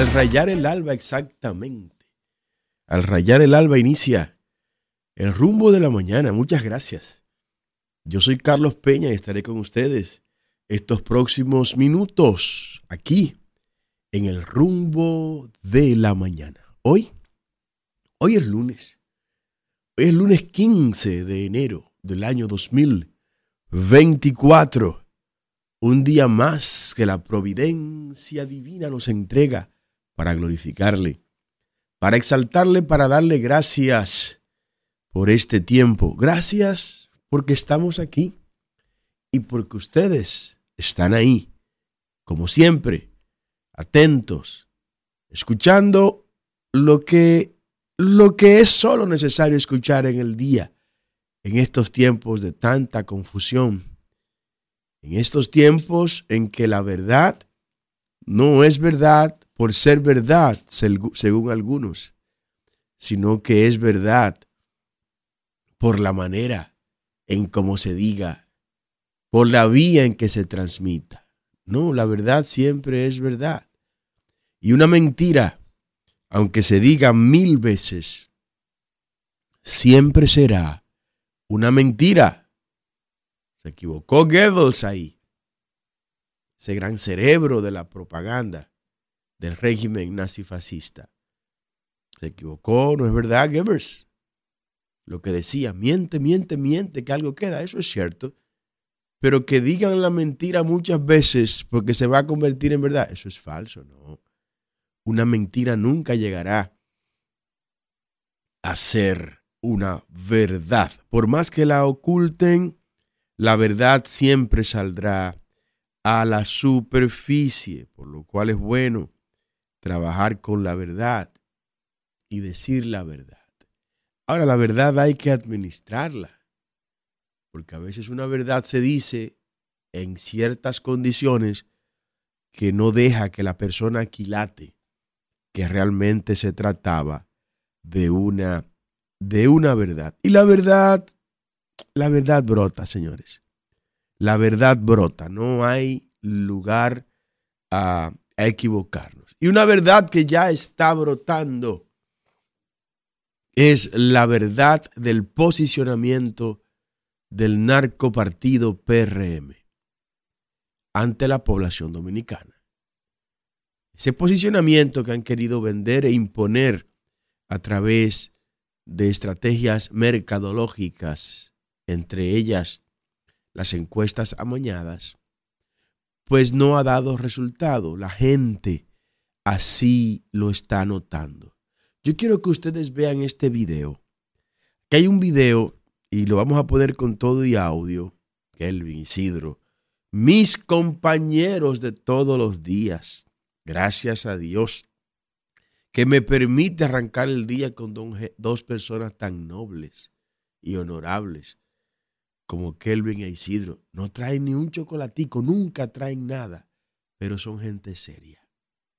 Al rayar el alba exactamente. Al rayar el alba inicia el rumbo de la mañana. Muchas gracias. Yo soy Carlos Peña y estaré con ustedes estos próximos minutos aquí en el rumbo de la mañana. Hoy, hoy es lunes. Hoy es lunes 15 de enero del año 2024. Un día más que la providencia divina nos entrega para glorificarle, para exaltarle, para darle gracias por este tiempo. Gracias porque estamos aquí y porque ustedes están ahí, como siempre, atentos, escuchando lo que, lo que es solo necesario escuchar en el día, en estos tiempos de tanta confusión, en estos tiempos en que la verdad no es verdad por ser verdad, según algunos, sino que es verdad por la manera en cómo se diga, por la vía en que se transmita. No, la verdad siempre es verdad. Y una mentira, aunque se diga mil veces, siempre será una mentira. Se equivocó Goebbels ahí, ese gran cerebro de la propaganda del régimen nazifascista. Se equivocó, no es verdad, Goebbels. Lo que decía, miente, miente, miente, que algo queda, eso es cierto. Pero que digan la mentira muchas veces porque se va a convertir en verdad, eso es falso, no. Una mentira nunca llegará a ser una verdad. Por más que la oculten, la verdad siempre saldrá a la superficie, por lo cual es bueno trabajar con la verdad y decir la verdad. Ahora, la verdad hay que administrarla, porque a veces una verdad se dice en ciertas condiciones que no deja que la persona aquilate que realmente se trataba de una de una verdad. Y la verdad la verdad brota, señores. La verdad brota, no hay lugar a, a equivocarnos. Y una verdad que ya está brotando es la verdad del posicionamiento del narcopartido PRM ante la población dominicana. Ese posicionamiento que han querido vender e imponer a través de estrategias mercadológicas, entre ellas las encuestas amañadas, pues no ha dado resultado. La gente así lo está notando. Yo quiero que ustedes vean este video. Que hay un video y lo vamos a poner con todo y audio. Kelvin, Isidro, mis compañeros de todos los días. Gracias a Dios que me permite arrancar el día con dos personas tan nobles y honorables como Kelvin e Isidro. No traen ni un chocolatico, nunca traen nada, pero son gente seria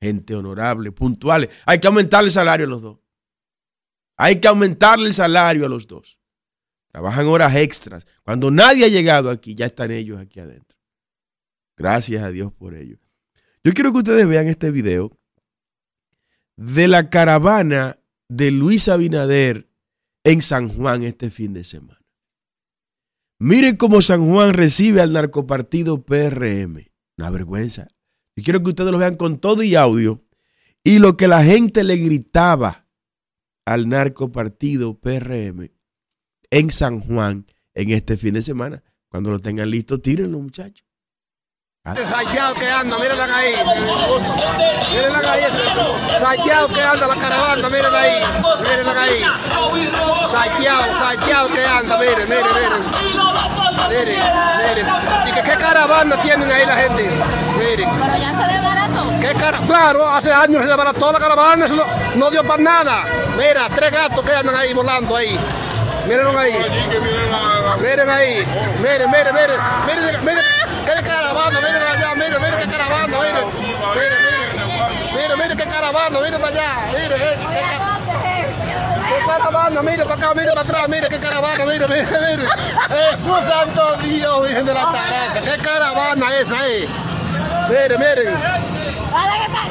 gente honorable, puntuales. Hay que aumentarle el salario a los dos. Hay que aumentarle el salario a los dos. Trabajan horas extras. Cuando nadie ha llegado aquí, ya están ellos aquí adentro. Gracias a Dios por ello. Yo quiero que ustedes vean este video de la caravana de Luis Abinader en San Juan este fin de semana. Miren cómo San Juan recibe al narcopartido PRM. Una vergüenza. Y quiero que ustedes lo vean con todo y audio. Y lo que la gente le gritaba al narco partido PRM en San Juan en este fin de semana. Cuando lo tengan listo, tírenlo, muchachos. Saqueado que anda, mírenla ahí. Mírenla ahí. Saqueado que anda la caravana, mírenla ahí. Mírenla ahí. Saqueado, saqueado que anda, miren, miren, miren. Miren, miren. ¿Y que, qué caravana tienen ahí la gente? Miren. Pero ya se desbarató. ¿Qué cara claro, hace años se desbarató la caravana, eso no, dio para nada. Mira, tres gatos que andan ahí volando ahí. Mírenlo ahí. Miren ahí. Miren, miren, miren. Miren, miren. ¿Qué caravana? Miren allá. Miren, miren qué caravana. Miren. Miren, miren. Miren, miren qué caravana. Miren para allá. Miren. Eh caravana, mire para acá, mire para atrás, mire qué caravana, mire, mire, mire. Jesús Santo Dios, Virgen de la Teresa, qué caravana esa ahí. Mire, miren.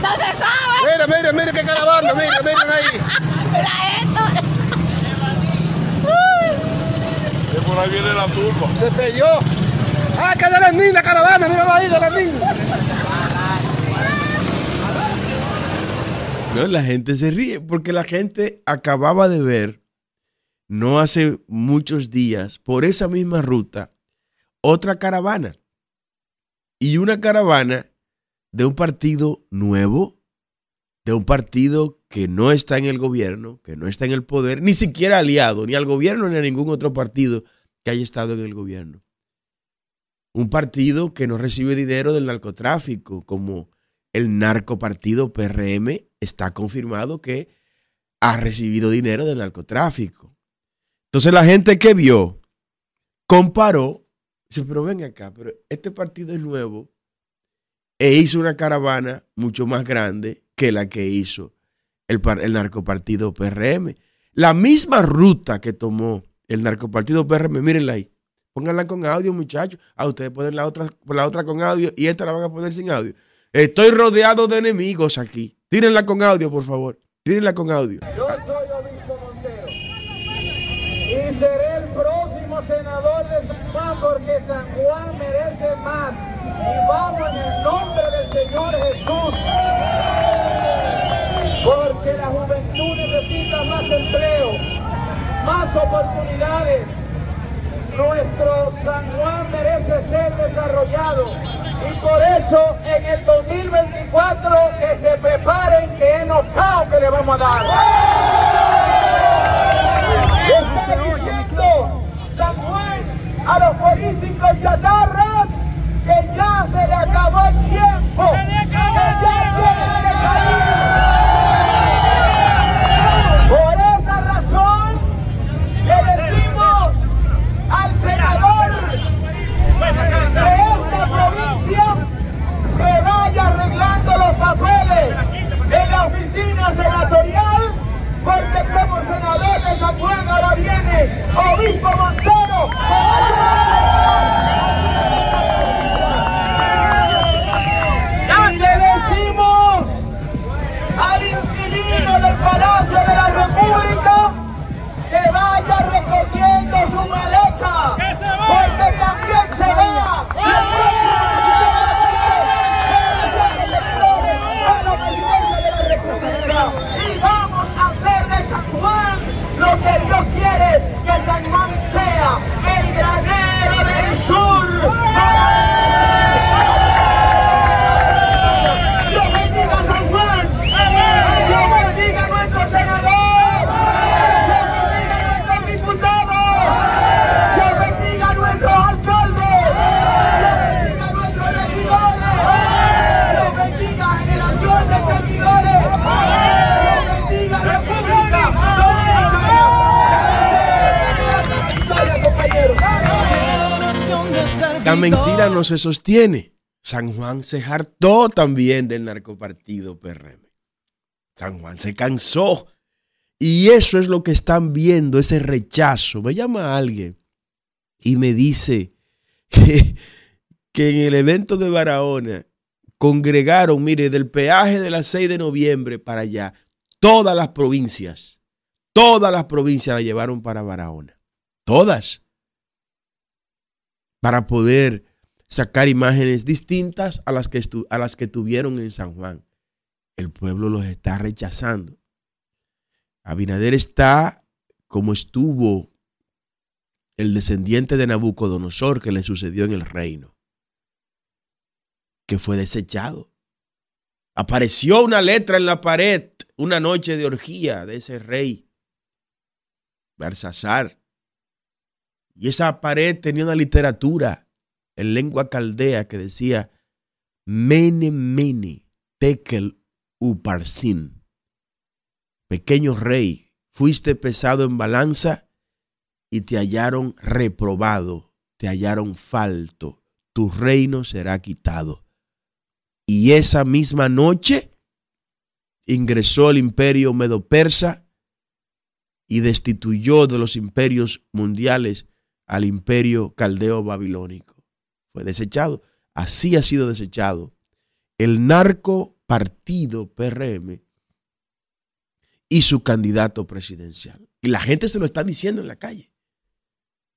No se sabe. Mira, mira, mira qué caravana, mira, miren ahí. Mira esto. Que por ahí viene la turba. Se pelló. Ah, que de Lenín la caravana, míralo ahí, de Lenín. No, la gente se ríe porque la gente acababa de ver, no hace muchos días, por esa misma ruta, otra caravana. Y una caravana de un partido nuevo, de un partido que no está en el gobierno, que no está en el poder, ni siquiera aliado, ni al gobierno ni a ningún otro partido que haya estado en el gobierno. Un partido que no recibe dinero del narcotráfico, como el narcopartido PRM está confirmado que ha recibido dinero del narcotráfico. Entonces la gente que vio comparó, dice, pero ven acá, pero este partido es nuevo e hizo una caravana mucho más grande que la que hizo el, el narcopartido PRM. La misma ruta que tomó el narcopartido PRM, mírenla ahí. Pónganla con audio, muchachos. A ah, ustedes ponen la otra, la otra con audio y esta la van a poner sin audio. Estoy rodeado de enemigos aquí. Tírenla con audio, por favor. Tírenla con audio. Yo soy Obispo Montero y seré el próximo senador de San Juan porque San Juan merece más. Y vamos en el nombre del Señor Jesús. Porque la juventud necesita más empleo, más oportunidades. Nuestro San Juan merece ser desarrollado y por eso en el 2024 que se preparen que es nocao que le vamos a dar. Está diciendo a los políticos chatarras que ya se le acabó el tiempo, que ya tienen que salir. que vaya arreglando los papeles en la oficina senatorial, porque como senador San Juan ahora viene Obispo Montero. Le decimos al inquilino del Palacio de la República que vaya recogiendo su maleta, porque también se próxima y vamos a hacer de lo que Dios quiere que San Juan sea, el granero del sur. Dios bendiga a San Juan, Dios bendiga a nuestro senador, Dios bendiga a nuestros diputados, Dios bendiga a nuestros alcaldes, Dios bendiga a nuestros regidores, Dios bendiga a generación de seguidores. La mentira no se sostiene. San Juan se hartó también del narcopartido PRM. San Juan se cansó. Y eso es lo que están viendo, ese rechazo. Me llama alguien y me dice que, que en el evento de Barahona congregaron, mire, del peaje de la 6 de noviembre para allá, todas las provincias, todas las provincias la llevaron para Barahona. Todas para poder sacar imágenes distintas a las que, a las que tuvieron en San Juan. El pueblo los está rechazando. Abinader está como estuvo el descendiente de Nabucodonosor que le sucedió en el reino, que fue desechado. Apareció una letra en la pared una noche de orgía de ese rey, Barsasar, y esa pared tenía una literatura en lengua caldea que decía Mene Mene Tekel Uparsin. Pequeño rey, fuiste pesado en balanza y te hallaron reprobado, te hallaron falto, tu reino será quitado. Y esa misma noche ingresó el imperio medo-persa y destituyó de los imperios mundiales al imperio caldeo babilónico. Fue desechado. Así ha sido desechado el narco partido PRM y su candidato presidencial. Y la gente se lo está diciendo en la calle.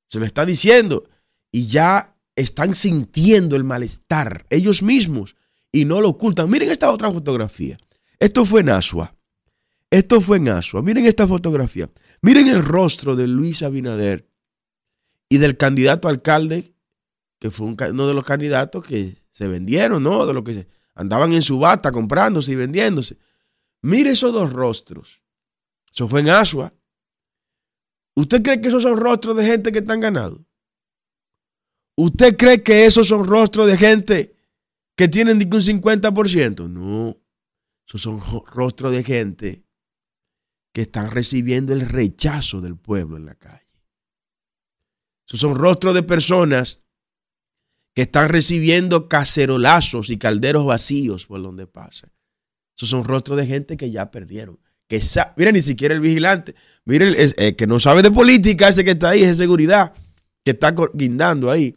Se lo está diciendo. Y ya están sintiendo el malestar ellos mismos y no lo ocultan. Miren esta otra fotografía. Esto fue en Asua. Esto fue en Asua. Miren esta fotografía. Miren el rostro de Luis Abinader y del candidato alcalde, que fue uno de los candidatos que se vendieron, ¿no? De los que andaban en su bata comprándose y vendiéndose. Mire esos dos rostros. Eso fue en Asua. ¿Usted cree que esos son rostros de gente que están ganado? ¿Usted cree que esos son rostros de gente que tienen un 50%? No. Esos son rostros de gente que están recibiendo el rechazo del pueblo en la calle. Son rostros de personas que están recibiendo cacerolazos y calderos vacíos por donde pasan. Esos son rostros de gente que ya perdieron. Que mira, ni siquiera el vigilante. Mire, el, eh, que no sabe de política, ese que está ahí, es de seguridad, que está guindando ahí,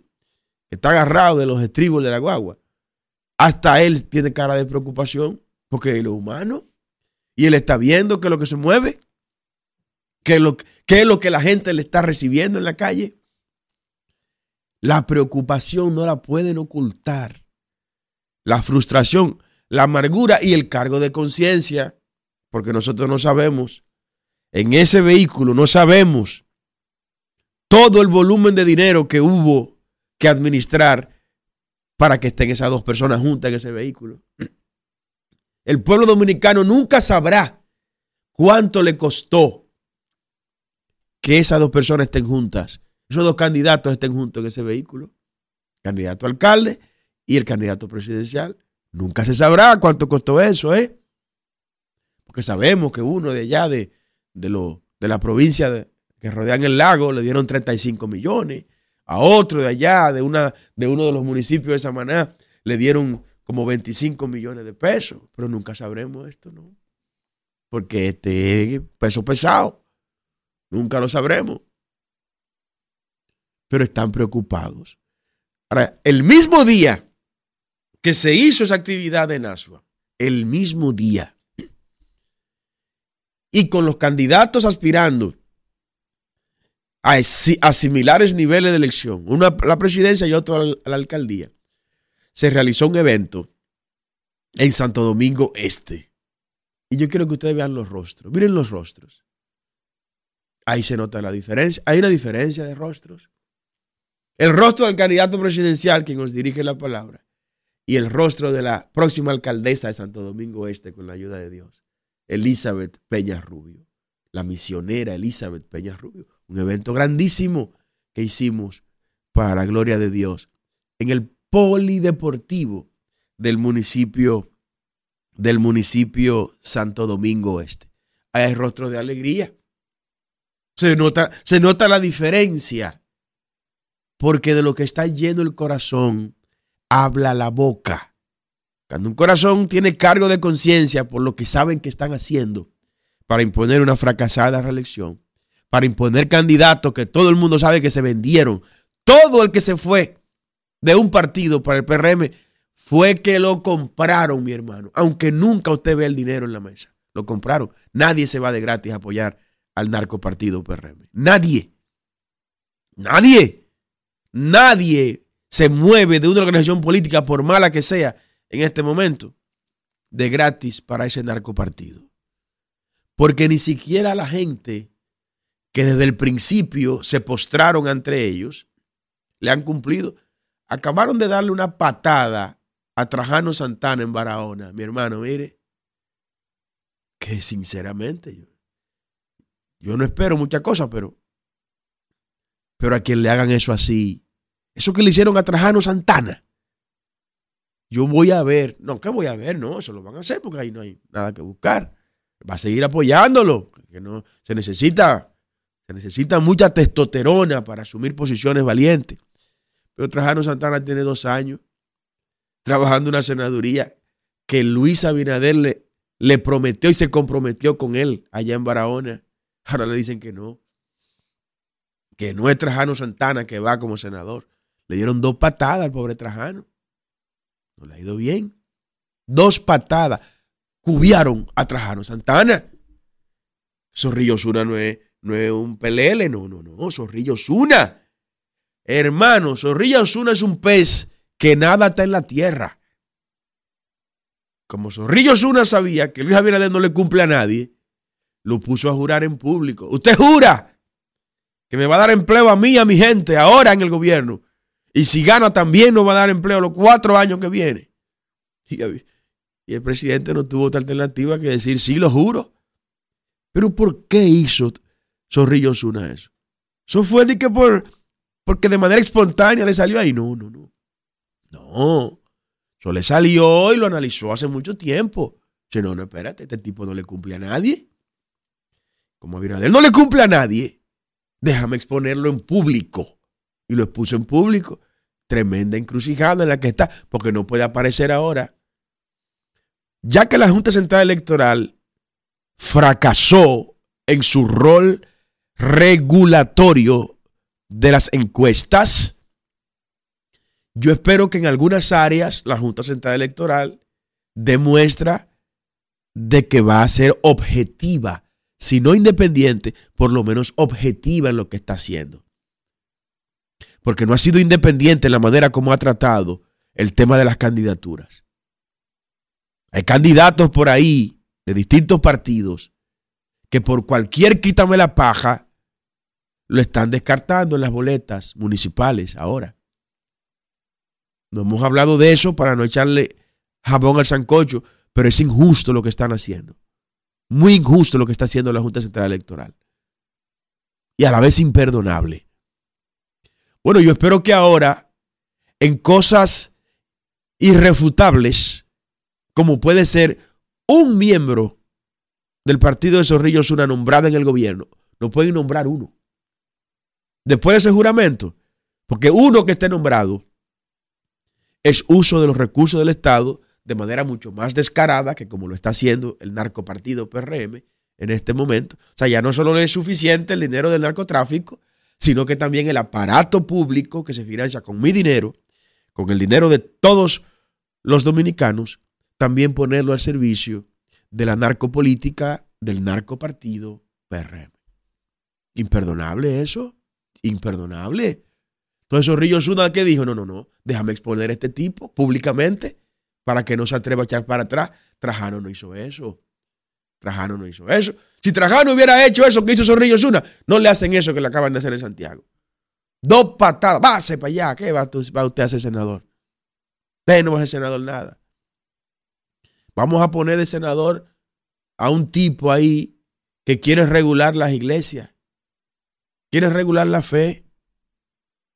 está agarrado de los estribos de la guagua. Hasta él tiene cara de preocupación porque es lo humano. Y él está viendo que lo que se mueve, que lo, que es lo que la gente le está recibiendo en la calle. La preocupación no la pueden ocultar. La frustración, la amargura y el cargo de conciencia, porque nosotros no sabemos, en ese vehículo no sabemos todo el volumen de dinero que hubo que administrar para que estén esas dos personas juntas en ese vehículo. El pueblo dominicano nunca sabrá cuánto le costó que esas dos personas estén juntas, esos dos candidatos estén juntos en ese vehículo, candidato alcalde y el candidato presidencial. Nunca se sabrá cuánto costó eso, ¿eh? Porque sabemos que uno de allá, de, de, lo, de la provincia que rodean el lago, le dieron 35 millones. A otro de allá, de, una, de uno de los municipios de Samaná, le dieron como 25 millones de pesos, pero nunca sabremos esto, ¿no? Porque este es peso pesado, nunca lo sabremos. Pero están preocupados. Ahora, el mismo día que se hizo esa actividad en Asua, el mismo día, y con los candidatos aspirando a, similares niveles de elección, uno a la presidencia y otro a la alcaldía, se realizó un evento en Santo Domingo Este. Y yo quiero que ustedes vean los rostros. Miren los rostros. Ahí se nota la diferencia. Hay una diferencia de rostros. El rostro del candidato presidencial, quien nos dirige la palabra, y el rostro de la próxima alcaldesa de Santo Domingo Este, con la ayuda de Dios, Elizabeth Peña Rubio, la misionera Elizabeth Peña Rubio. Un evento grandísimo que hicimos para la gloria de Dios en el polideportivo del municipio del municipio Santo Domingo Este. Ahí hay rostro de alegría. Se nota, se nota la diferencia, porque de lo que está lleno el corazón, habla la boca. Cuando un corazón tiene cargo de conciencia por lo que saben que están haciendo para imponer una fracasada reelección, para imponer candidatos que todo el mundo sabe que se vendieron, todo el que se fue de un partido para el PRM fue que lo compraron, mi hermano. Aunque nunca usted ve el dinero en la mesa. Lo compraron. Nadie se va de gratis a apoyar al narcopartido PRM. Nadie. Nadie. Nadie se mueve de una organización política, por mala que sea, en este momento, de gratis para ese narcopartido. Porque ni siquiera la gente que desde el principio se postraron ante ellos, le han cumplido acabaron de darle una patada a Trajano Santana en Barahona. Mi hermano, mire, que sinceramente yo, yo no espero muchas cosas, pero, pero a quien le hagan eso así, eso que le hicieron a Trajano Santana, yo voy a ver, no, ¿qué voy a ver? No, eso lo van a hacer porque ahí no hay nada que buscar. Va a seguir apoyándolo, que no se necesita, se necesita mucha testosterona para asumir posiciones valientes. Pero Trajano Santana tiene dos años trabajando en una senaduría que Luis Abinader le, le prometió y se comprometió con él allá en Barahona. Ahora le dicen que no. Que no es Trajano Santana que va como senador. Le dieron dos patadas al pobre Trajano. No le ha ido bien. dos patadas, cubiaron a Trajano Santana. Zorrillo Osuna no es, no es un pelele, no, no, no, Zorrillo Osuna. Hermano, Zorrillo Osuna es un pez que nada está en la tierra. Como Zorrillo Osuna sabía que Luis Abinader no le cumple a nadie, lo puso a jurar en público. Usted jura que me va a dar empleo a mí y a mi gente ahora en el gobierno. Y si gana también nos va a dar empleo los cuatro años que viene. Y, el presidente no tuvo otra alternativa que decir, sí, lo juro. Pero ¿por qué hizo Zorrillo Osuna eso? Eso fue de que por, porque de manera espontánea le salió ahí. No, no, no. No. Eso le salió y lo analizó hace mucho tiempo. Dice, no, no, espérate, este tipo no le cumple a nadie. Como Abinader no le cumple a nadie, déjame exponerlo en público. Y lo expuso en público. Tremenda encrucijada en la que está, porque no puede aparecer ahora. Ya que la Junta Central Electoral fracasó en su rol regulatorio de las encuestas, yo espero que en algunas áreas la Junta Central Electoral demuestra de que va a ser objetiva, si no independiente, por lo menos objetiva en lo que está haciendo. Porque no ha sido independiente en la manera como ha tratado el tema de las candidaturas. Hay candidatos por ahí de distintos partidos que por cualquier quítame la paja lo están descartando en las boletas municipales ahora. No hemos hablado de eso para no echarle jabón al sancocho, pero es injusto lo que están haciendo. Muy injusto lo que está haciendo la Junta Central Electoral. Y a la vez imperdonable. Bueno, yo espero que ahora, en cosas irrefutables, como puede ser un miembro del partido de Zorrillo una nombrada en el gobierno, no pueden nombrar uno. Después de ese juramento, porque uno que esté nombrado es uso de los recursos del Estado de manera mucho más descarada que como lo está haciendo el narcopartido PRM en este momento. O sea, ya no solo es suficiente el dinero del narcotráfico, sino que también el aparato público que se financia con mi dinero, con el dinero de todos los dominicanos, también ponerlo al servicio de la narcopolítica del narcopartido PRM. Imperdonable eso, imperdonable. Entonces Zorrillo Zuna, ¿qué dijo? No, no, no, déjame exponer a este tipo públicamente para que no se atreva a echar para atrás. Trajano no hizo eso. Trajano no hizo eso. Si Trajano hubiera hecho eso que hizo Zorrillo Zuna, no le hacen eso que le acaban de hacer en Santiago. Dos patadas, váse para allá. ¿Qué va, usted a ser senador? Usted no va a ser senador nada. Vamos a poner de senador a un tipo ahí que quiere regular las iglesias, quiere regular la fe.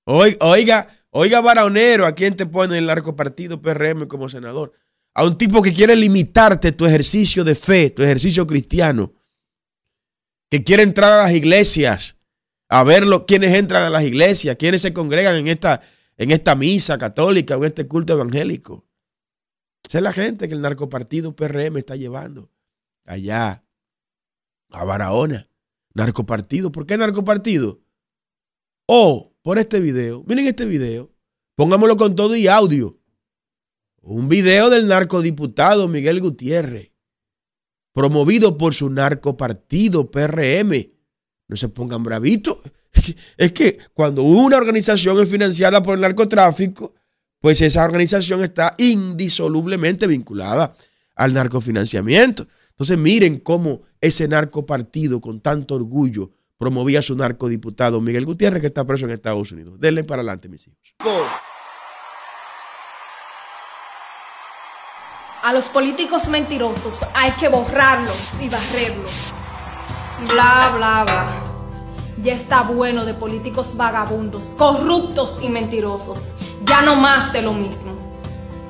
Oiga, oiga, varonero, ¿a quién te pone el arco partido PRM como senador? A un tipo que quiere limitarte tu ejercicio de fe, tu ejercicio cristiano, que quiere entrar a las iglesias, a ver quiénes entran a las iglesias, quiénes se congregan en esta, en esta misa católica, en este culto evangélico. Esa es la gente que el narcopartido PRM está llevando allá a Barahona. Narcopartido. ¿Por qué narcopartido? O por este video. Miren este video. Pongámoslo con todo y audio. Un video del narcodiputado Miguel Gutiérrez, promovido por su narcopartido PRM. No se pongan bravitos. Es que cuando una organización es financiada por el narcotráfico, pues esa organización está indisolublemente vinculada al narcofinanciamiento. Entonces miren cómo ese narcopartido con tanto orgullo promovía a su narcodiputado Miguel Gutiérrez, que está preso en Estados Unidos. Denle para adelante, mis hijos. A los políticos mentirosos hay que borrarlos y barrerlos. Bla, bla, bla. Ya está bueno de políticos vagabundos, corruptos y mentirosos. Ya no más de lo mismo.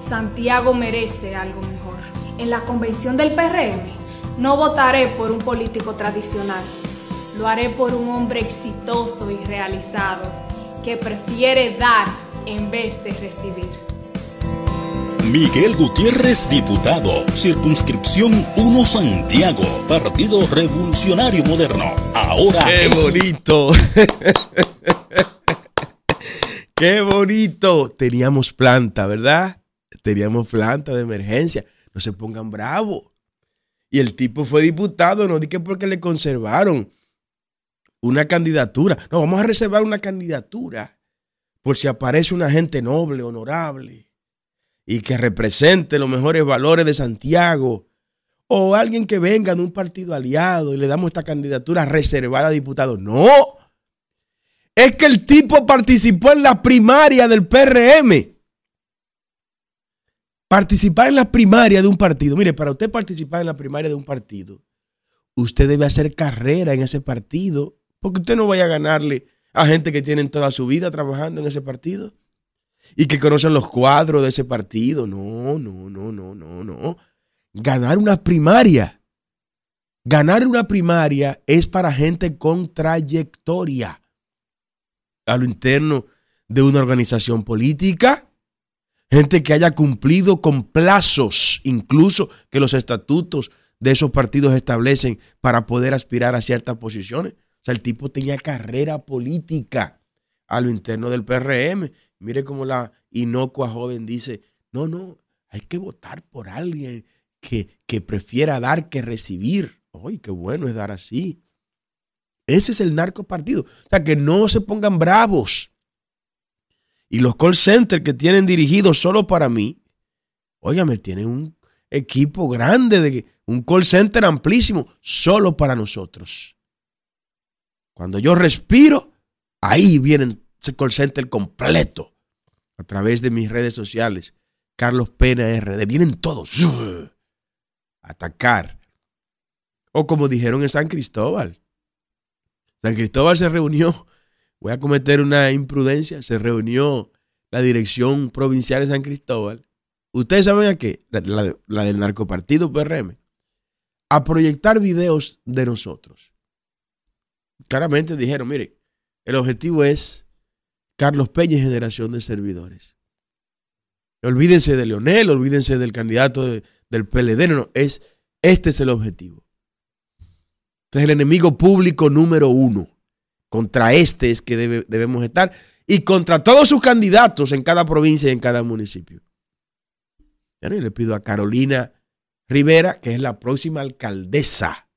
Santiago merece algo mejor. En la convención del PRM no votaré por un político tradicional. Lo haré por un hombre exitoso y realizado que prefiere dar en vez de recibir. Miguel Gutiérrez, diputado, circunscripción 1 Santiago, Partido Revolucionario Moderno. Ahora ¡Qué bonito! ¡Qué bonito! Teníamos planta, ¿verdad? Teníamos planta de emergencia. No se pongan bravos. Y el tipo fue diputado, no dije porque le conservaron una candidatura. No, vamos a reservar una candidatura por si aparece una gente noble, honorable y que represente los mejores valores de Santiago. O alguien que venga de un partido aliado y le damos esta candidatura reservada a diputado. No. Es que el tipo participó en la primaria del PRM. Participar en la primaria de un partido. Mire, para usted participar en la primaria de un partido, usted debe hacer carrera en ese partido. Porque usted no vaya a ganarle a gente que tienen toda su vida trabajando en ese partido y que conocen los cuadros de ese partido. No, no, no, no, no, no. Ganar una primaria. Ganar una primaria es para gente con trayectoria a lo interno de una organización política. Gente que haya cumplido con plazos, incluso que los estatutos de esos partidos establecen para poder aspirar a ciertas posiciones. O sea, el tipo tenía carrera política a lo interno del PRM. Mire cómo la inocua joven dice, no, no, hay que votar por alguien que, que prefiera dar que recibir. ¡Ay, qué bueno es dar así! Ese es el narco partido. O sea, que no se pongan bravos. Y los call centers que tienen dirigidos solo para mí, óigame, tienen un equipo grande, de un call center amplísimo, solo para nosotros. Cuando yo respiro, ahí viene ese call center completo a través de mis redes sociales. Carlos Pena RD. Vienen todos atacar. O como dijeron en San Cristóbal. San Cristóbal se reunió, voy a cometer una imprudencia, se reunió la dirección provincial de San Cristóbal. Ustedes saben a qué, la, la del narcopartido PRM, a proyectar videos de nosotros. Claramente dijeron, mire, el objetivo es Carlos Peña generación de servidores. Olvídense de Leonel, olvídense del candidato de, del PLD, no, no, es, este es el objetivo. Este es el enemigo público número uno. Contra este es que debe, debemos estar y contra todos sus candidatos en cada provincia y en cada municipio. Y le pido a Carolina Rivera, que es la próxima alcaldesa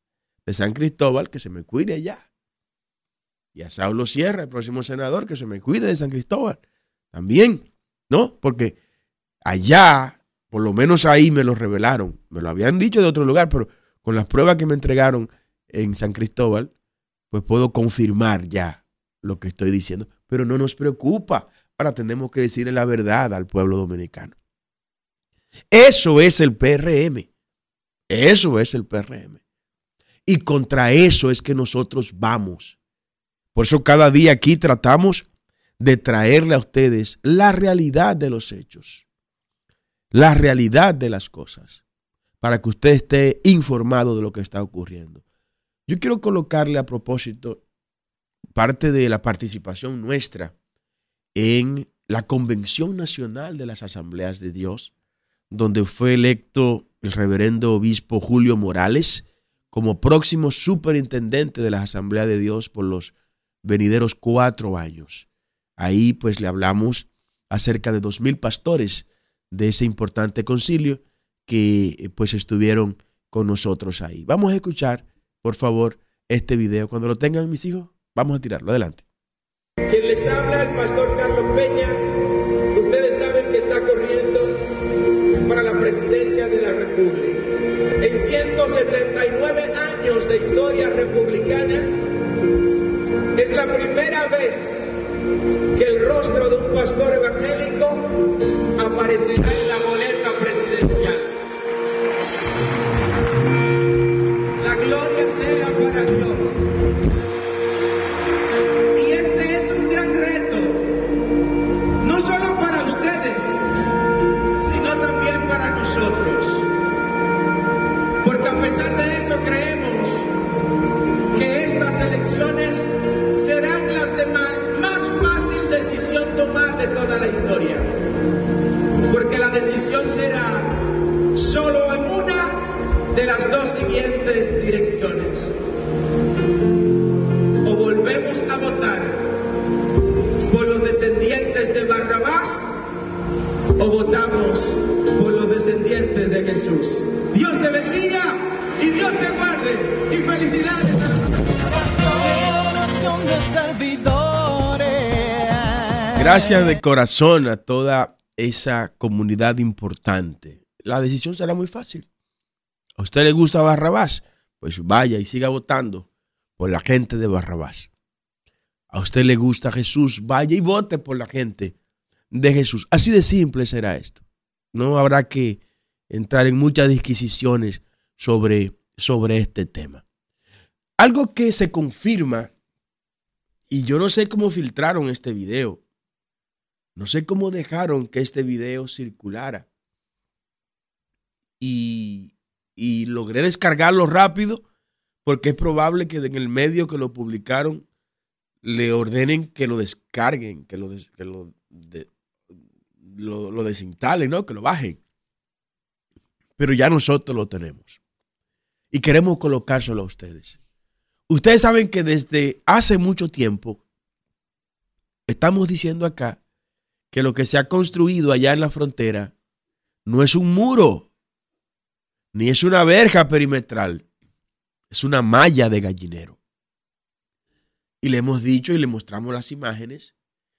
de San Cristóbal, que se me cuide allá. Y a Saulo Sierra, el próximo senador, que se me cuide de San Cristóbal. También, ¿no? Porque allá, por lo menos ahí me lo revelaron. Me lo habían dicho de otro lugar, pero con las pruebas que me entregaron en San Cristóbal, pues puedo confirmar ya lo que estoy diciendo. Pero no nos preocupa. Ahora tenemos que decirle la verdad al pueblo dominicano. Eso es el PRM. Eso es el PRM. Y contra eso es que nosotros vamos. Por eso cada día aquí tratamos de traerle a ustedes la realidad de los hechos, la realidad de las cosas, para que usted esté informado de lo que está ocurriendo. Yo quiero colocarle a propósito parte de la participación nuestra en la Convención Nacional de las Asambleas de Dios, donde fue electo el reverendo obispo Julio Morales como próximo superintendente de las Asambleas de Dios por los venideros cuatro años. Ahí pues le hablamos acerca de dos mil pastores de ese importante concilio que eh, pues estuvieron con nosotros ahí. Vamos a escuchar, por favor, este video. Cuando lo tengan mis hijos, vamos a tirarlo. Adelante. Quien les habla, el pastor Carlos Peña, ustedes saben que está corriendo para la presidencia de la República. En 179 años de historia republicana, la primera vez que el rostro de un pastor evangélico aparecerá en la boleta Gracias de corazón a toda esa comunidad importante. La decisión será muy fácil. ¿A usted le gusta Barrabás? Pues vaya y siga votando por la gente de Barrabás. ¿A usted le gusta Jesús? Vaya y vote por la gente de Jesús. Así de simple será esto. No habrá que entrar en muchas disquisiciones sobre, sobre este tema. Algo que se confirma, y yo no sé cómo filtraron este video, no sé cómo dejaron que este video circulara. Y, logré descargarlo rápido porque es probable que en el medio que lo publicaron le ordenen que lo descarguen, que lo, lo, lo desinstalen, ¿no? Que lo bajen. Pero ya nosotros lo tenemos. Y queremos colocárselo a ustedes. Ustedes saben que desde hace mucho tiempo estamos diciendo acá que lo que se ha construido allá en la frontera no es un muro, ni es una verja perimetral, es una malla de gallinero. Y le hemos dicho y le mostramos las imágenes,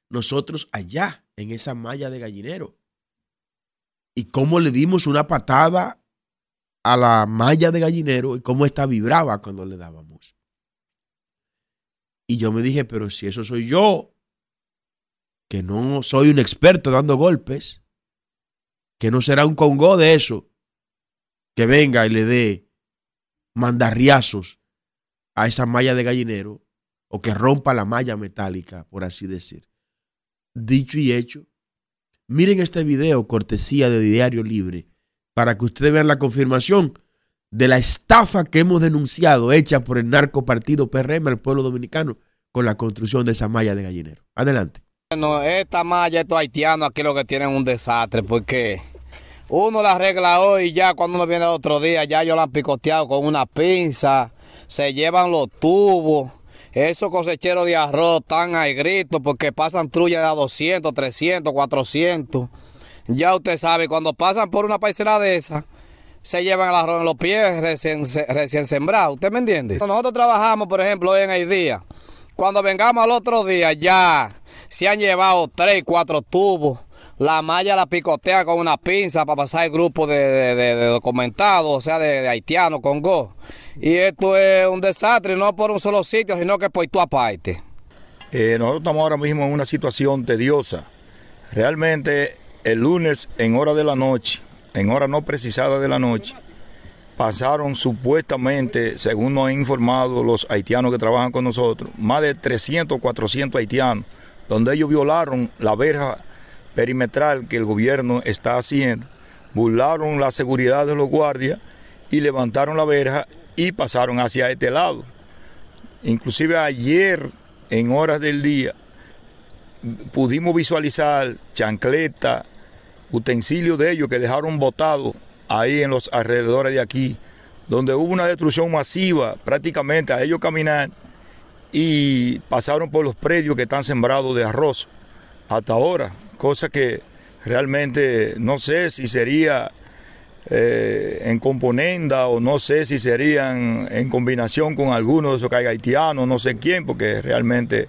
nosotros allá en esa malla de gallinero. Y cómo le dimos una patada a la malla de gallinero y cómo esta vibraba cuando le dábamos. Y yo me dije, pero si eso soy yo, que no soy un experto dando golpes, que no será un congo de eso, que venga y le dé mandarriazos a esa malla de gallinero o que rompa la malla metálica, por así decir. Dicho y hecho, miren este video, cortesía de Diario Libre, para que ustedes vean la confirmación de la estafa que hemos denunciado hecha por el narco partido PRM al pueblo dominicano con la construcción de esa malla de gallinero. Adelante. Bueno, esta malla, estos haitianos aquí lo que tienen un desastre porque uno la arregla hoy y ya cuando uno viene el otro día ya ellos la han picoteado con una pinza, se llevan los tubos. Esos cosecheros de arroz están ahí gritos porque pasan trullas a 200, 300, 400. Ya usted sabe, cuando pasan por una parcela de esa, se llevan el arroz en los pies recién, recién sembrado. ¿Usted me entiende? Nosotros trabajamos, por ejemplo, hoy en el día. Cuando vengamos al otro día, ya se han llevado tres, cuatro tubos. La malla la picotea con una pinza para pasar el grupo de, documentados, o sea, de, haitianos con go. Y esto es un desastre, no por un solo sitio, sino que por tu aparte. Eh, nosotros estamos ahora mismo en una situación tediosa. Realmente el lunes en hora de la noche, en hora no precisada de la noche, pasaron supuestamente, según nos han informado los haitianos que trabajan con nosotros, más de 300, 400 haitianos, donde ellos violaron la verja perimetral que el gobierno está haciendo, burlaron la seguridad de los guardias y levantaron la verja y pasaron hacia este lado. Inclusive ayer, en horas del día, pudimos visualizar chancleta, utensilios de ellos que dejaron botados ahí en los alrededores de aquí, donde hubo una destrucción masiva prácticamente a ellos caminar y pasaron por los predios que están sembrados de arroz hasta ahora, cosa que realmente no sé si sería eh, en componenda o no sé si serían en combinación con algunos de esos que hay haitianos, no sé quién, porque realmente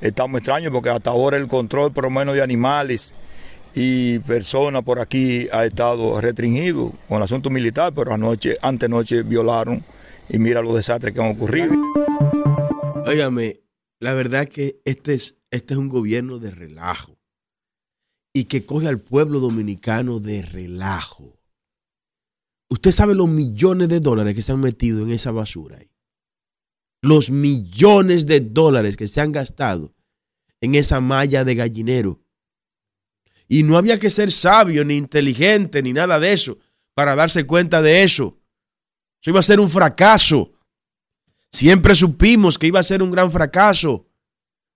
está muy extraño porque hasta ahora el control por lo menos de animales y personas por aquí ha estado restringido con el asunto militar, pero anoche, antenoche violaron y mira los desastres que han ocurrido. Óigame, la verdad que este es, este es un gobierno de relajo y que coge al pueblo dominicano de relajo. Usted sabe los millones de dólares que se han metido en esa basura ahí. Los millones de dólares que se han gastado en esa malla de gallinero y no había que ser sabio, ni inteligente, ni nada de eso para darse cuenta de eso. Eso iba a ser un fracaso. Siempre supimos que iba a ser un gran fracaso,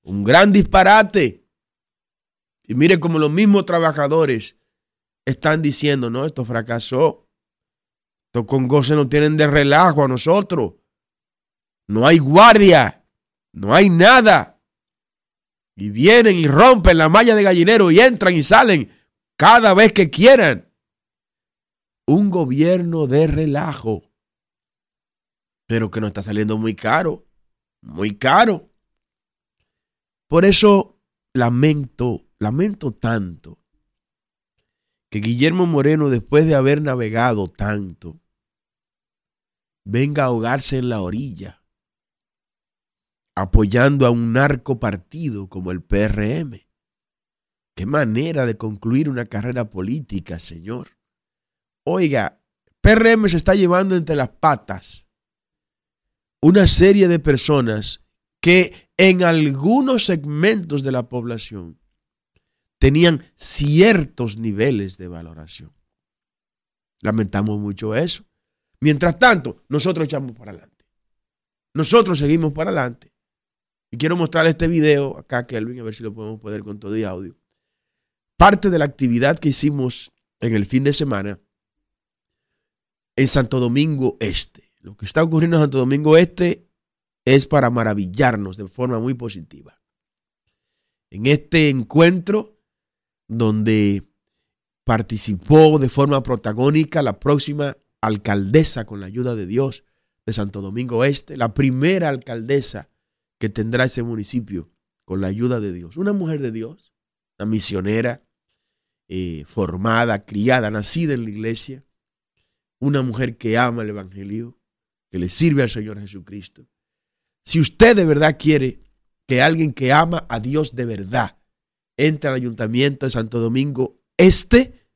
un gran disparate. Y mire como los mismos trabajadores están diciendo, no, esto fracasó. Esto con goce nos tienen de relajo a nosotros. No hay guardia, no hay nada y vienen y rompen la malla de gallinero y entran y salen cada vez que quieran. Un gobierno de relajo, pero que nos está saliendo muy caro, muy caro. Por eso lamento, lamento tanto que Guillermo Moreno, después de haber navegado tanto, venga a ahogarse en la orilla, apoyando a un narco partido como el PRM. Qué manera de concluir una carrera política, señor. Oiga, PRM se está llevando entre las patas una serie de personas que en algunos segmentos de la población tenían ciertos niveles de valoración. Lamentamos mucho eso. Mientras tanto, nosotros echamos para adelante. Nosotros seguimos para adelante. Y quiero mostrarle este video acá, Kelvin, a ver si lo podemos poner con todo y audio. Parte de la actividad que hicimos en el fin de semana en Santo Domingo Este. Lo que está ocurriendo en Santo Domingo Este es para maravillarnos de forma muy positiva. En este encuentro, donde participó de forma protagónica la próxima alcaldesa con la ayuda de Dios de Santo Domingo Este, la primera alcaldesa que tendrá ese municipio con la ayuda de Dios. Una mujer de Dios, una misionera, eh, formada, criada, nacida en la iglesia, una mujer que ama el Evangelio, que le sirve al Señor Jesucristo. Si usted de verdad quiere que alguien que ama a Dios de verdad entre al ayuntamiento de Santo Domingo Este,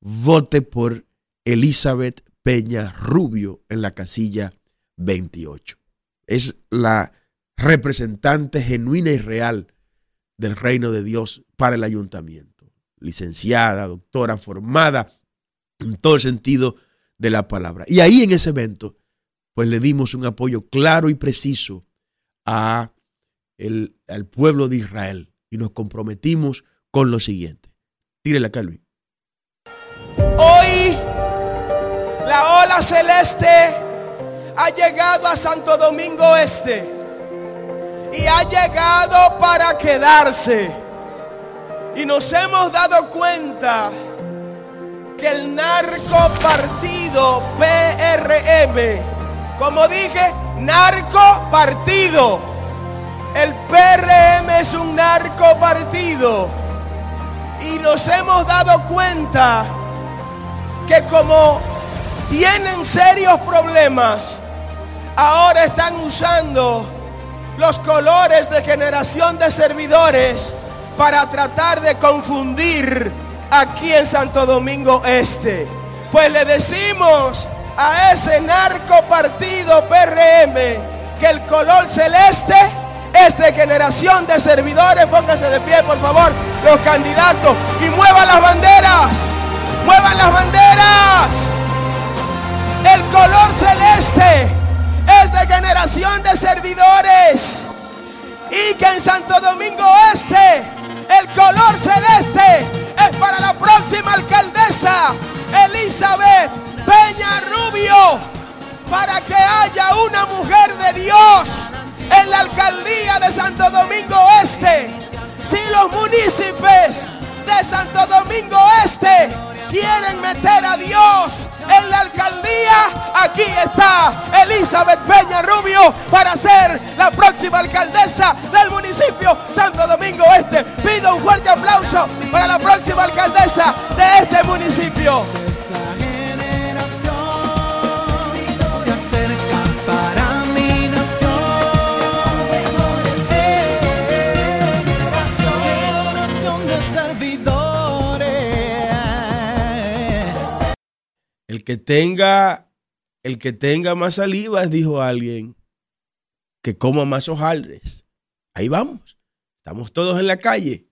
vote por Elizabeth Peña Rubio en la casilla 28. Es la representante genuina y real del reino de Dios para el ayuntamiento. Licenciada, doctora, formada en todo el sentido de la palabra. Y ahí en ese evento, pues le dimos un apoyo claro y preciso a el, al pueblo de Israel y nos comprometimos con lo siguiente. Tírele acá, Luis. Hoy la ola celeste ha llegado a Santo Domingo Este y ha llegado para quedarse. Y nos hemos dado cuenta que el narco partido PRM, como dije, narco partido, el PRM es un narco partido. Y nos hemos dado cuenta que como tienen serios problemas, ahora están usando los colores de generación de servidores para tratar de confundir aquí en Santo Domingo Este. Pues le decimos a ese narco partido PRM que el color celeste es de generación de servidores. Pónganse de pie, por favor, los candidatos y muevan las banderas. Muevan las banderas. El color celeste es de generación de servidores. Y que en Santo Domingo Este el color celeste es para la próxima alcaldesa Elizabeth Peña Rubio. Para que haya una mujer de Dios en la alcaldía de Santo Domingo Este. Si los municipios de Santo Domingo Este quieren meter a Dios en la alcaldía, aquí está Elizabeth Peña Rubio para ser la próxima alcaldesa del municipio Santo Domingo Este. Pido un fuerte aplauso para la próxima alcaldesa de este municipio. Que tenga, el que tenga más salivas, dijo alguien, que coma más hojaldres. Ahí vamos. Estamos todos en la calle.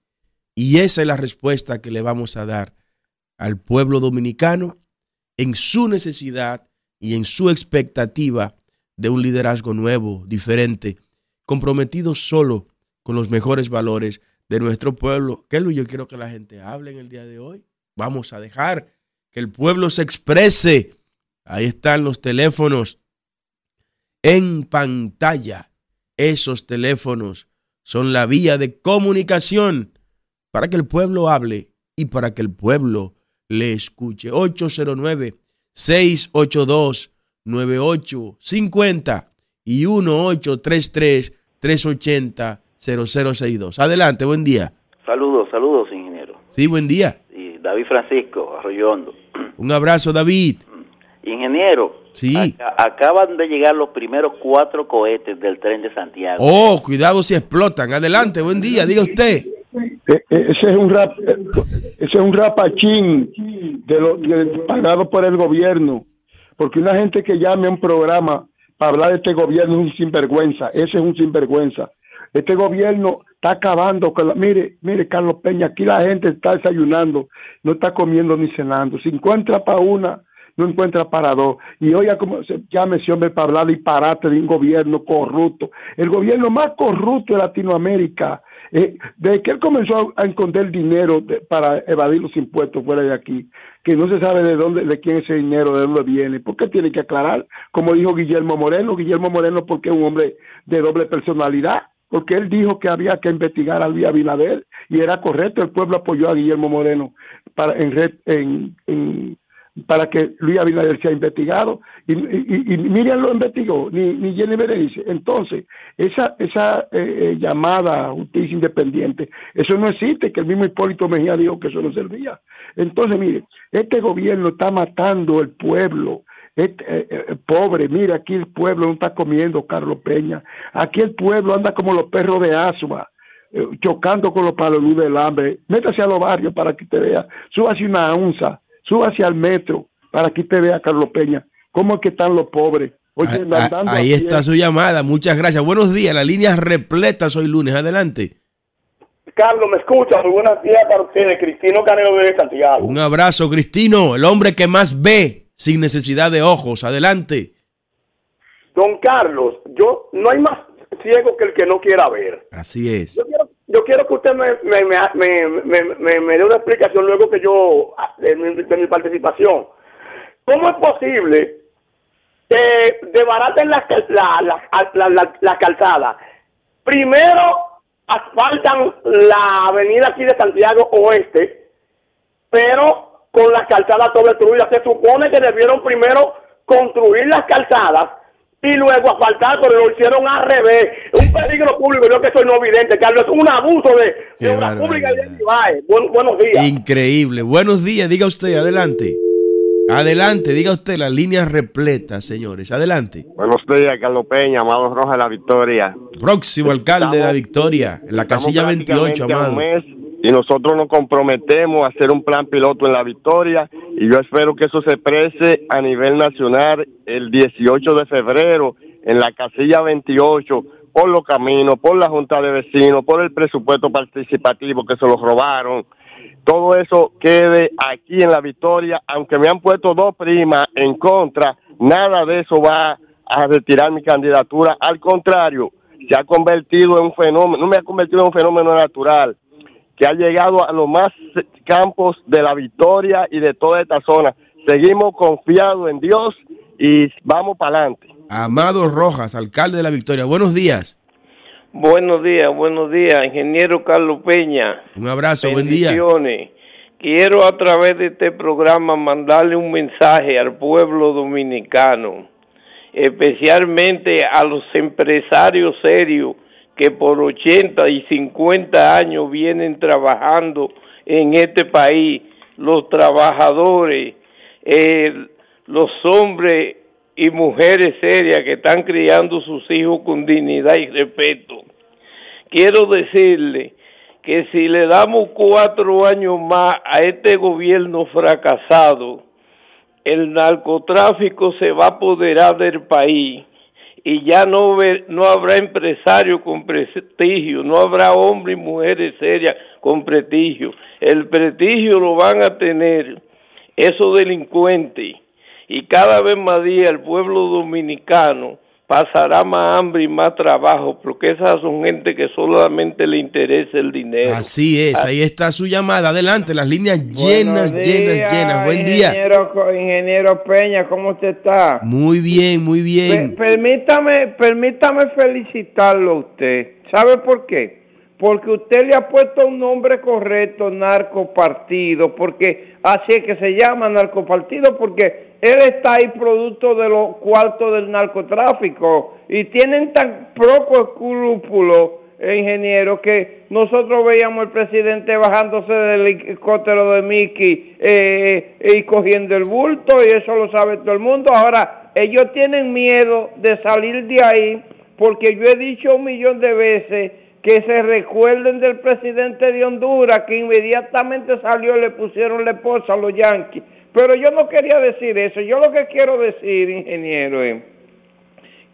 Y esa es la respuesta que le vamos a dar al pueblo dominicano en su necesidad y en su expectativa de un liderazgo nuevo, diferente, comprometido solo con los mejores valores de nuestro pueblo. ¿Qué es lo yo quiero que la gente hable en el día de hoy? Vamos a dejar que el pueblo se exprese. Ahí están los teléfonos en pantalla. Esos teléfonos son la vía de comunicación para que el pueblo hable y para que el pueblo le escuche. 809-682-9850 y 1833-380-0062. Adelante, buen día. Saludos, saludos, ingeniero. Sí, buen día. David Francisco, Arroyondo. Un abrazo, David. Ingeniero, Sí. aca- acaban de llegar los primeros cuatro cohetes del tren de Santiago. Oh, cuidado si explotan. Adelante, buen día, diga usted. E- e- Ese es un rap, ese es un rapachín de lo, de- pagado por el gobierno, porque una gente que llame a un programa para hablar de este gobierno es un sinvergüenza, ese es un sinvergüenza. Este gobierno está acabando con la, mire, mire Carlos Peña, aquí la gente está desayunando, no está comiendo ni cenando, si encuentra para una, no encuentra para dos. Y oiga cómo se llama ese hombre para hablar disparate de un gobierno corrupto, el gobierno más corrupto de Latinoamérica. Eh, desde que él comenzó a esconder dinero para evadir los impuestos fuera de aquí, que no se sabe de dónde, de quién es ese dinero, de dónde viene, ¿por qué tiene que aclarar? Como dijo Guillermo Moreno, Guillermo Moreno porque es un hombre de doble personalidad, porque él dijo que había que investigar a Luis Abinader y era correcto, el pueblo apoyó a Guillermo Moreno para en, en, para que Luis Abinader sea investigado y, y, y Miriam lo investigó, ni, ni Jenny Berenice. Entonces, esa, esa eh, eh, llamada justicia independiente, eso no existe, que el mismo Hipólito Mejía dijo que eso no servía. Entonces, mire, este gobierno está matando el pueblo. Este, eh, eh, pobre, mire, aquí el pueblo no está comiendo, Carlos Peña. Aquí el pueblo anda como los perros de asma eh, chocando con los palos del hambre. Métase a los barrios para que te vea. Súbase una onza, súbase al metro para que te vea, Carlos Peña. ¿Cómo es que están los pobres? Oye, Ah, andando a Ahí está su llamada. Muchas gracias. Buenos días. La línea es repleta hoy lunes. Adelante. Carlos, ¿me escucha? Muy buenos días para ustedes. Cristino Canelo de Santiago. Un abrazo, Cristino, el hombre que más ve sin necesidad de ojos. Adelante. Don Carlos, yo no hay más ciego que el que no quiera ver. Así es. Yo quiero, yo quiero que usted me, me, me, me, me- me- me dé una explicación luego que yo, ah, de mi, de mi participación. ¿Cómo es posible que desbaraten la, la, la, la, la- la calzada? Primero asfaltan la avenida aquí de Santiago Oeste, pero con las calzadas todas destruidas. Se supone que debieron primero construir las calzadas y luego asfaltar, pero lo hicieron al revés. Un peligro público, yo que soy no vidente, Carlos, es un abuso de, de una pública y de Ibae. Buen- buenos días. Increíble. Buenos días. Diga usted. Adelante. Adelante. Diga usted. La línea repleta, señores. Adelante. Buenos días, Carlos Peña, Amado Rojas de la Victoria. Próximo alcalde de la Victoria. En la casilla 28, prácticamente a un amado. mes y nosotros nos comprometemos a hacer un plan piloto en la Victoria y yo espero que eso se prese a nivel nacional el 18 de febrero en la casilla 28 por los caminos, por la Junta de Vecinos, por el presupuesto participativo que se los robaron. Todo eso quede aquí en la Victoria, aunque me han puesto dos primas en contra, nada de eso va a retirar mi candidatura. Al contrario, se ha convertido en un fenómeno, no me ha convertido en un fenómeno natural, que ha llegado a los más campos de la Victoria y de toda esta zona. Seguimos confiados en Dios y vamos para adelante. Amado Rojas, alcalde de la Victoria. Buenos días. Buenos días, buenos días, ingeniero Carlos Peña. Un abrazo. Buen día. Bendiciones. Quiero a través de este programa mandarle un mensaje al pueblo dominicano, especialmente a los empresarios serios que por 80 y 50 años vienen trabajando en este país, los trabajadores, eh, los hombres y mujeres serias que están criando sus hijos con dignidad y respeto. Quiero decirle que si le damos cuatro años más a este gobierno fracasado, el narcotráfico se va a apoderar del país y ya no, no habrá empresarios con prestigio, no habrá hombres y mujeres serias con prestigio. El prestigio lo van a tener esos delincuentes y cada vez más día el pueblo dominicano pasará más hambre y más trabajo porque esas son gente que solamente le interesa el dinero. Así es. Ahí está su llamada. Adelante. Las líneas llenas, llenas, llenas. Buen día. Ingeniero, ingeniero Peña, ¿cómo usted está? Muy bien, muy bien. Per- permítame, permítame felicitarlo a usted. ¿Sabe por qué? Porque usted le ha puesto un nombre correcto, narcopartido, porque así es que se llama narcopartido, porque él está ahí producto de los cuartos del narcotráfico y tienen tan poco escrúpulo ingeniero, que nosotros veíamos al presidente bajándose del helicóptero de Mickey eh, y cogiendo el bulto, y eso lo sabe todo el mundo. Ahora, ellos tienen miedo de salir de ahí, porque yo he dicho un millón de veces que se recuerden del presidente de Honduras, que inmediatamente salió y le pusieron la esposa a los yanquis. Pero yo no quería decir eso, yo lo que quiero decir, ingeniero, es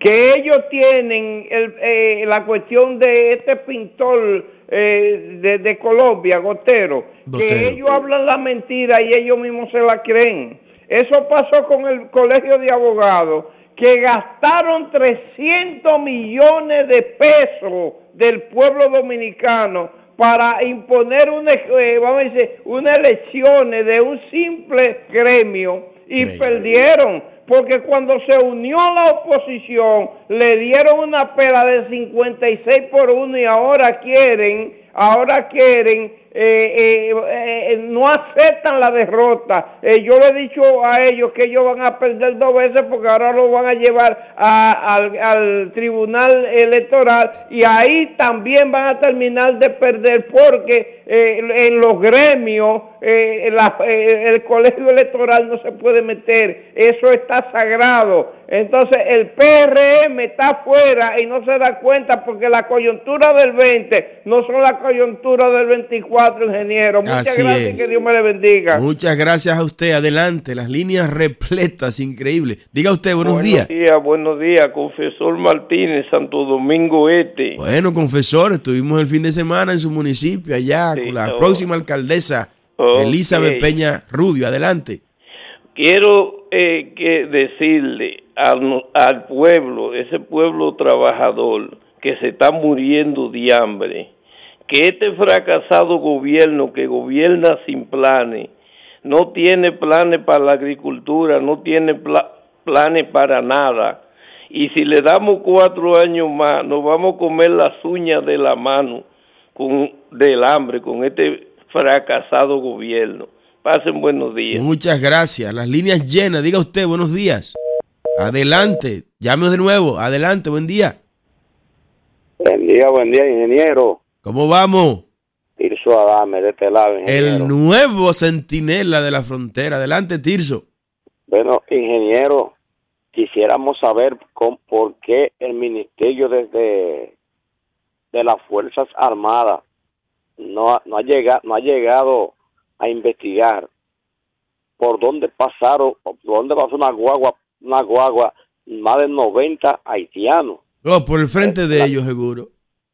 que ellos tienen el, eh, la cuestión de este pintor eh, de, de Colombia, Gotero, que ellos hablan la mentira y ellos mismos se la creen. Eso pasó con el colegio de abogados, que gastaron 300 millones de pesos del pueblo dominicano para imponer una, eh, vamos a decir, unas elecciones de un simple gremio y perdieron porque cuando se unió la oposición le dieron una pela de 56 por 1 y ahora quieren, ahora quieren eh, eh, eh, no aceptan la derrota. Eh, yo le he dicho a ellos que ellos van a perder dos veces porque ahora lo van a llevar al, al tribunal electoral y ahí también van a terminar de perder porque eh, en los gremios eh, la- el colegio electoral no se puede meter. Eso está sagrado. Entonces el PRM está afuera y no se da cuenta porque la coyuntura del 20 no son la coyuntura del 24, ingeniero. Muchas Así gracias es. que Dios me le bendiga. Muchas gracias a usted. Adelante, las líneas repletas, increíble. Diga usted, buenos, días. Buenos días, buenos días, confesor Martínez, Santo Domingo Este. Bueno, confesor, estuvimos el fin de semana en su municipio, allá, con la oh. próxima alcaldesa. Elizabeth Peña Rubio. Adelante. Quiero eh, que decirle al, al pueblo, ese pueblo trabajador que se está muriendo de hambre, que este fracasado gobierno que gobierna sin planes, no tiene planes para la agricultura, no tiene pla- planes para nada. Y si le damos cuatro años más, nos vamos a comer las uñas de la mano con, del hambre con este fracasado gobierno. Pasen buenos días. Muchas gracias. Las líneas llenas. Diga usted, buenos días. Adelante. Llámenos de nuevo. Adelante, buen día. Buen día, buen día, ingeniero. ¿Cómo vamos? Tirso Adame, de este lado, ingeniero. El nuevo centinela de la frontera. Adelante, Tirso. Bueno, ingeniero, quisiéramos saber cómo- por qué el ministerio desde de las Fuerzas Armadas no ha, no ha llegado no ha llegado a investigar por dónde pasaron, por dónde pasó una guagua, una guagua, más de 90 haitianos. Oh, por el frente de ellos, seguro.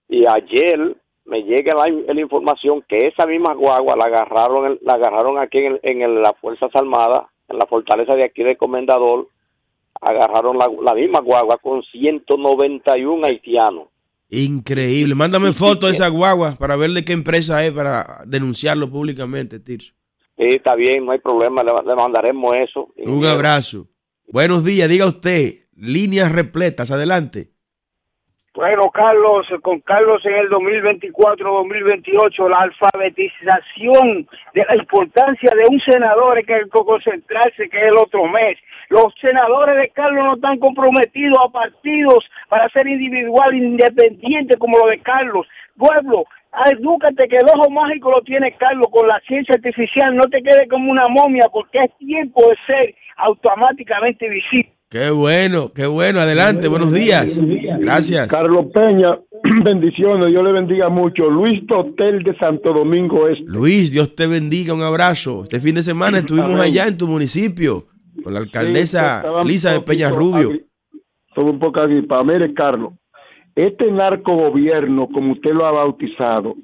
y ayer me llega la, la información que esa misma guagua la agarraron la agarraron aquí en, el- en el- las fuerzas armadas en la fortaleza de aquí de Comendador agarraron la, la misma guagua con 191 haitianos Increíble. Mándame foto de esa guagua para ver de qué empresa es para denunciarlo públicamente, Tirso. sí está bien no hay problema le, le mandaremos eso Un abrazo. Buenos días, diga usted. Líneas repletas, adelante. Bueno, Carlos, con Carlos en el 2024-2028, la alfabetización de la importancia de un senador hay que concentrarse, que es el otro mes. Los senadores de Carlos no están comprometidos a partidos para ser individual, independiente como lo de Carlos. Pueblo, edúcate que el ojo mágico lo tiene Carlos con la ciencia artificial. No te quedes como una momia porque es tiempo de ser automáticamente visible. Qué bueno, qué bueno. Adelante, buenos días. Gracias. Carlos Peña, bendiciones, Dios le bendiga mucho. Luis Totel de Santo Domingo Este. Luis, Dios te bendiga, un abrazo. Este fin de semana estuvimos Amén. allá en tu municipio con la alcaldesa estaba un Elizabeth Peña Rubio. un poco agripado. Mire, Carlos, este narcogobierno, como usted lo ha bautizado,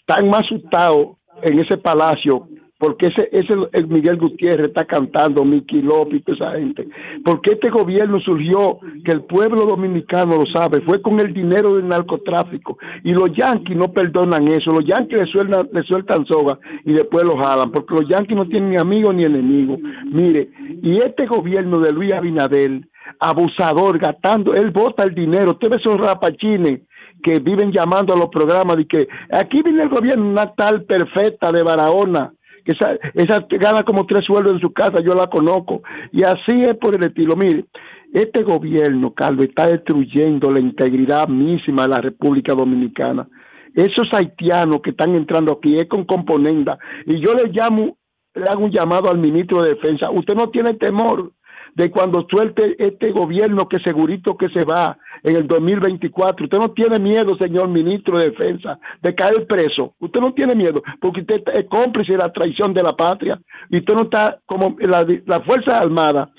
están más asustados en ese palacio porque ese, ese el Miguel Gutiérrez está cantando, Miki López y toda esa gente. Porque este gobierno surgió, que el pueblo dominicano lo sabe, fue con el dinero del narcotráfico. Y los yanquis no perdonan eso. Los yanquis le sueltan, le sueltan soga y después los jalan, porque los yanquis no tienen ni amigos ni enemigos. Mire, y este gobierno de Luis Abinader, abusador, gastando, él bota el dinero. Usted ve esos rapachines que viven llamando a los programas de que aquí viene el gobierno, una tal perfecta de Barahona, que esa, esa gana como tres sueldos en su casa, yo la conozco, y así es por el estilo. Mire, Este gobierno, Carlos, está destruyendo la integridad misma de la República Dominicana. Esos haitianos que están entrando aquí es con componenda. Y yo le llamo, le hago un llamado al ministro de Defensa. Usted no tiene temor de cuando suelte este gobierno que segurito que se va en el 2024. Usted no tiene miedo, señor ministro de Defensa, de caer preso. Usted no tiene miedo, porque usted es cómplice de la traición de la patria. Y usted no está como la, la Fuerza Armada,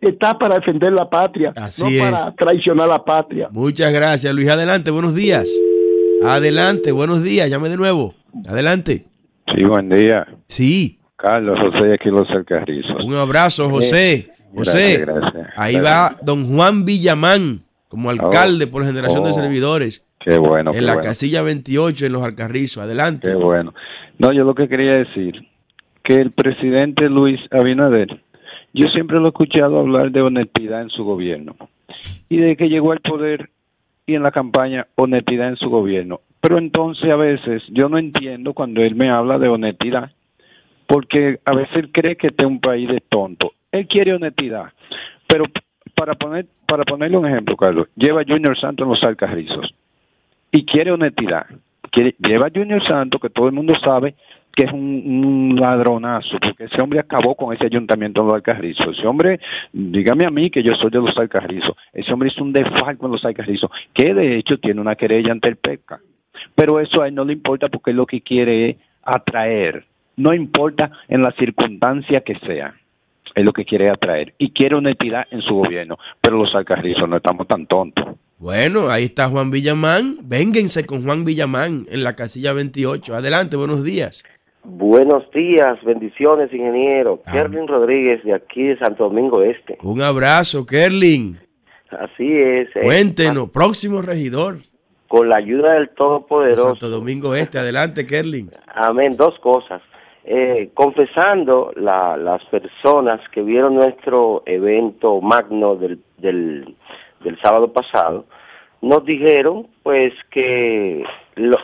está para defender la patria, Así no es. para traicionar la patria. Muchas gracias, Luis. Adelante, buenos días. Adelante, buenos días. Llame de nuevo. Adelante. Sí, buen día. Sí. Carlos José aquí Los Alcarrizos. Un abrazo, José. José, Gracias, gracias. ahí va don Juan Villamán como alcalde por generación de Oh, servidores Qué bueno, en qué la bueno. casilla 28 en Los Alcarrizos. Adelante. Qué bueno. No, yo lo que quería decir, que el presidente Luis Abinader, yo siempre lo he escuchado hablar de honestidad en su gobierno. Y de que llegó al poder y en la campaña, honestidad en su gobierno. Pero entonces a veces yo no entiendo cuando él me habla de honestidad, porque a veces él cree que este es un país de tonto. Él quiere honestidad, pero para poner para ponerle un ejemplo, Carlos, lleva a Junior Santos en los Alcarrizos y quiere honestidad. Lleva a Junior Santos, que todo el mundo sabe que es un, ladronazo, porque ese hombre acabó con ese ayuntamiento de los Alcarrizos. Ese hombre, dígame a mí que yo soy de los Alcarrizos, ese hombre hizo un desfalco en los Alcarrizos, que de hecho tiene una querella ante el PECA. Pero eso a él no le importa porque lo que quiere es atraer. No importa en la circunstancia que sea. Es lo que quiere atraer. Y quiere honestidad en su gobierno. Pero los Alcarrizos no estamos tan tontos. Bueno, ahí está Juan Villamán. Vénganse con Juan Villamán en la casilla 28. Adelante, buenos días. Buenos días, bendiciones, ingeniero. Kerlin Rodríguez, de aquí de Santo Domingo Este. Un abrazo, Kerlin. Así es. eh, Cuéntenos, próximo regidor. Con la ayuda del de Todopoderoso. Santo Domingo Este. Adelante, Kerlin. Amén. Dos cosas. Eh, confesando la- las personas que vieron nuestro evento magno del, del, sábado pasado, nos dijeron pues que los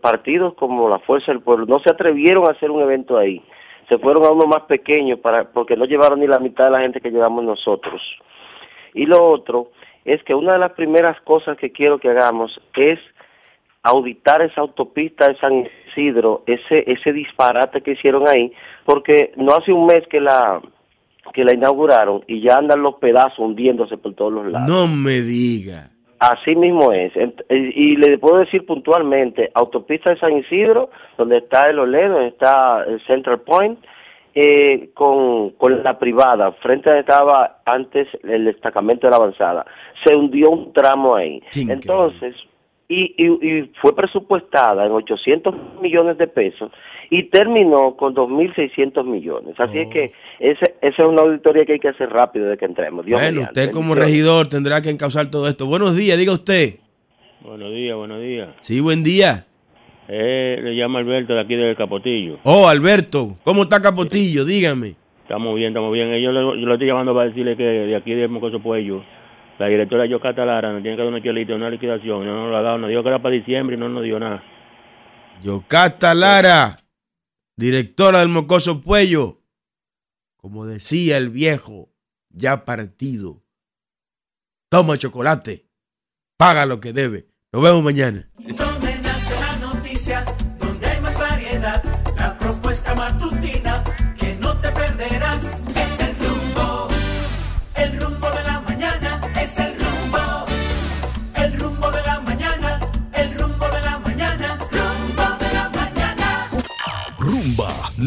partidos como la Fuerza del Pueblo no se atrevieron a hacer un evento ahí. Se fueron a uno más pequeño para, porque no llevaron ni la mitad de la gente que llevamos nosotros. Y lo otro es que una de las primeras cosas que quiero que hagamos es auditar esa autopista de San Isidro, ese ese disparate que hicieron ahí, porque no hace un mes que la que la inauguraron y ya andan los pedazos hundiéndose por todos los lados. No me diga. Así mismo es. Y le puedo decir puntualmente, autopista de San Isidro, donde está el Oledo, donde está el Central Point, eh, con, con la privada, frente a donde estaba antes el destacamento de la avanzada. Se hundió un tramo ahí. Entonces, y, y, y fue presupuestada en 800 millones de pesos y terminó con 2.600 millones. Así es que ese, esa es una auditoría que hay que hacer rápido de que entremos. Dios Bueno, mediante. usted como regidor tendrá que encauzar todo esto. Buenos días, diga usted. Buenos días, buenos días. Sí, buen día. Eh, le llamo Alberto de aquí del Capotillo. Oh, Alberto, ¿cómo está Capotillo? Dígame. Estamos bien, estamos bien. Eh, Yo le, yo le estoy llamando para decirle que de aquí de Mocoso Puello, la directora Yocata Lara nos tiene que dar una chelita, una liquidación. No nos la ha dado, nos dijo que era para diciembre y no nos dio nada. Yocasta Lara, directora del Mocoso Puello. Como decía el viejo, ya partido. Toma chocolate, paga lo que debe. Nos vemos mañana.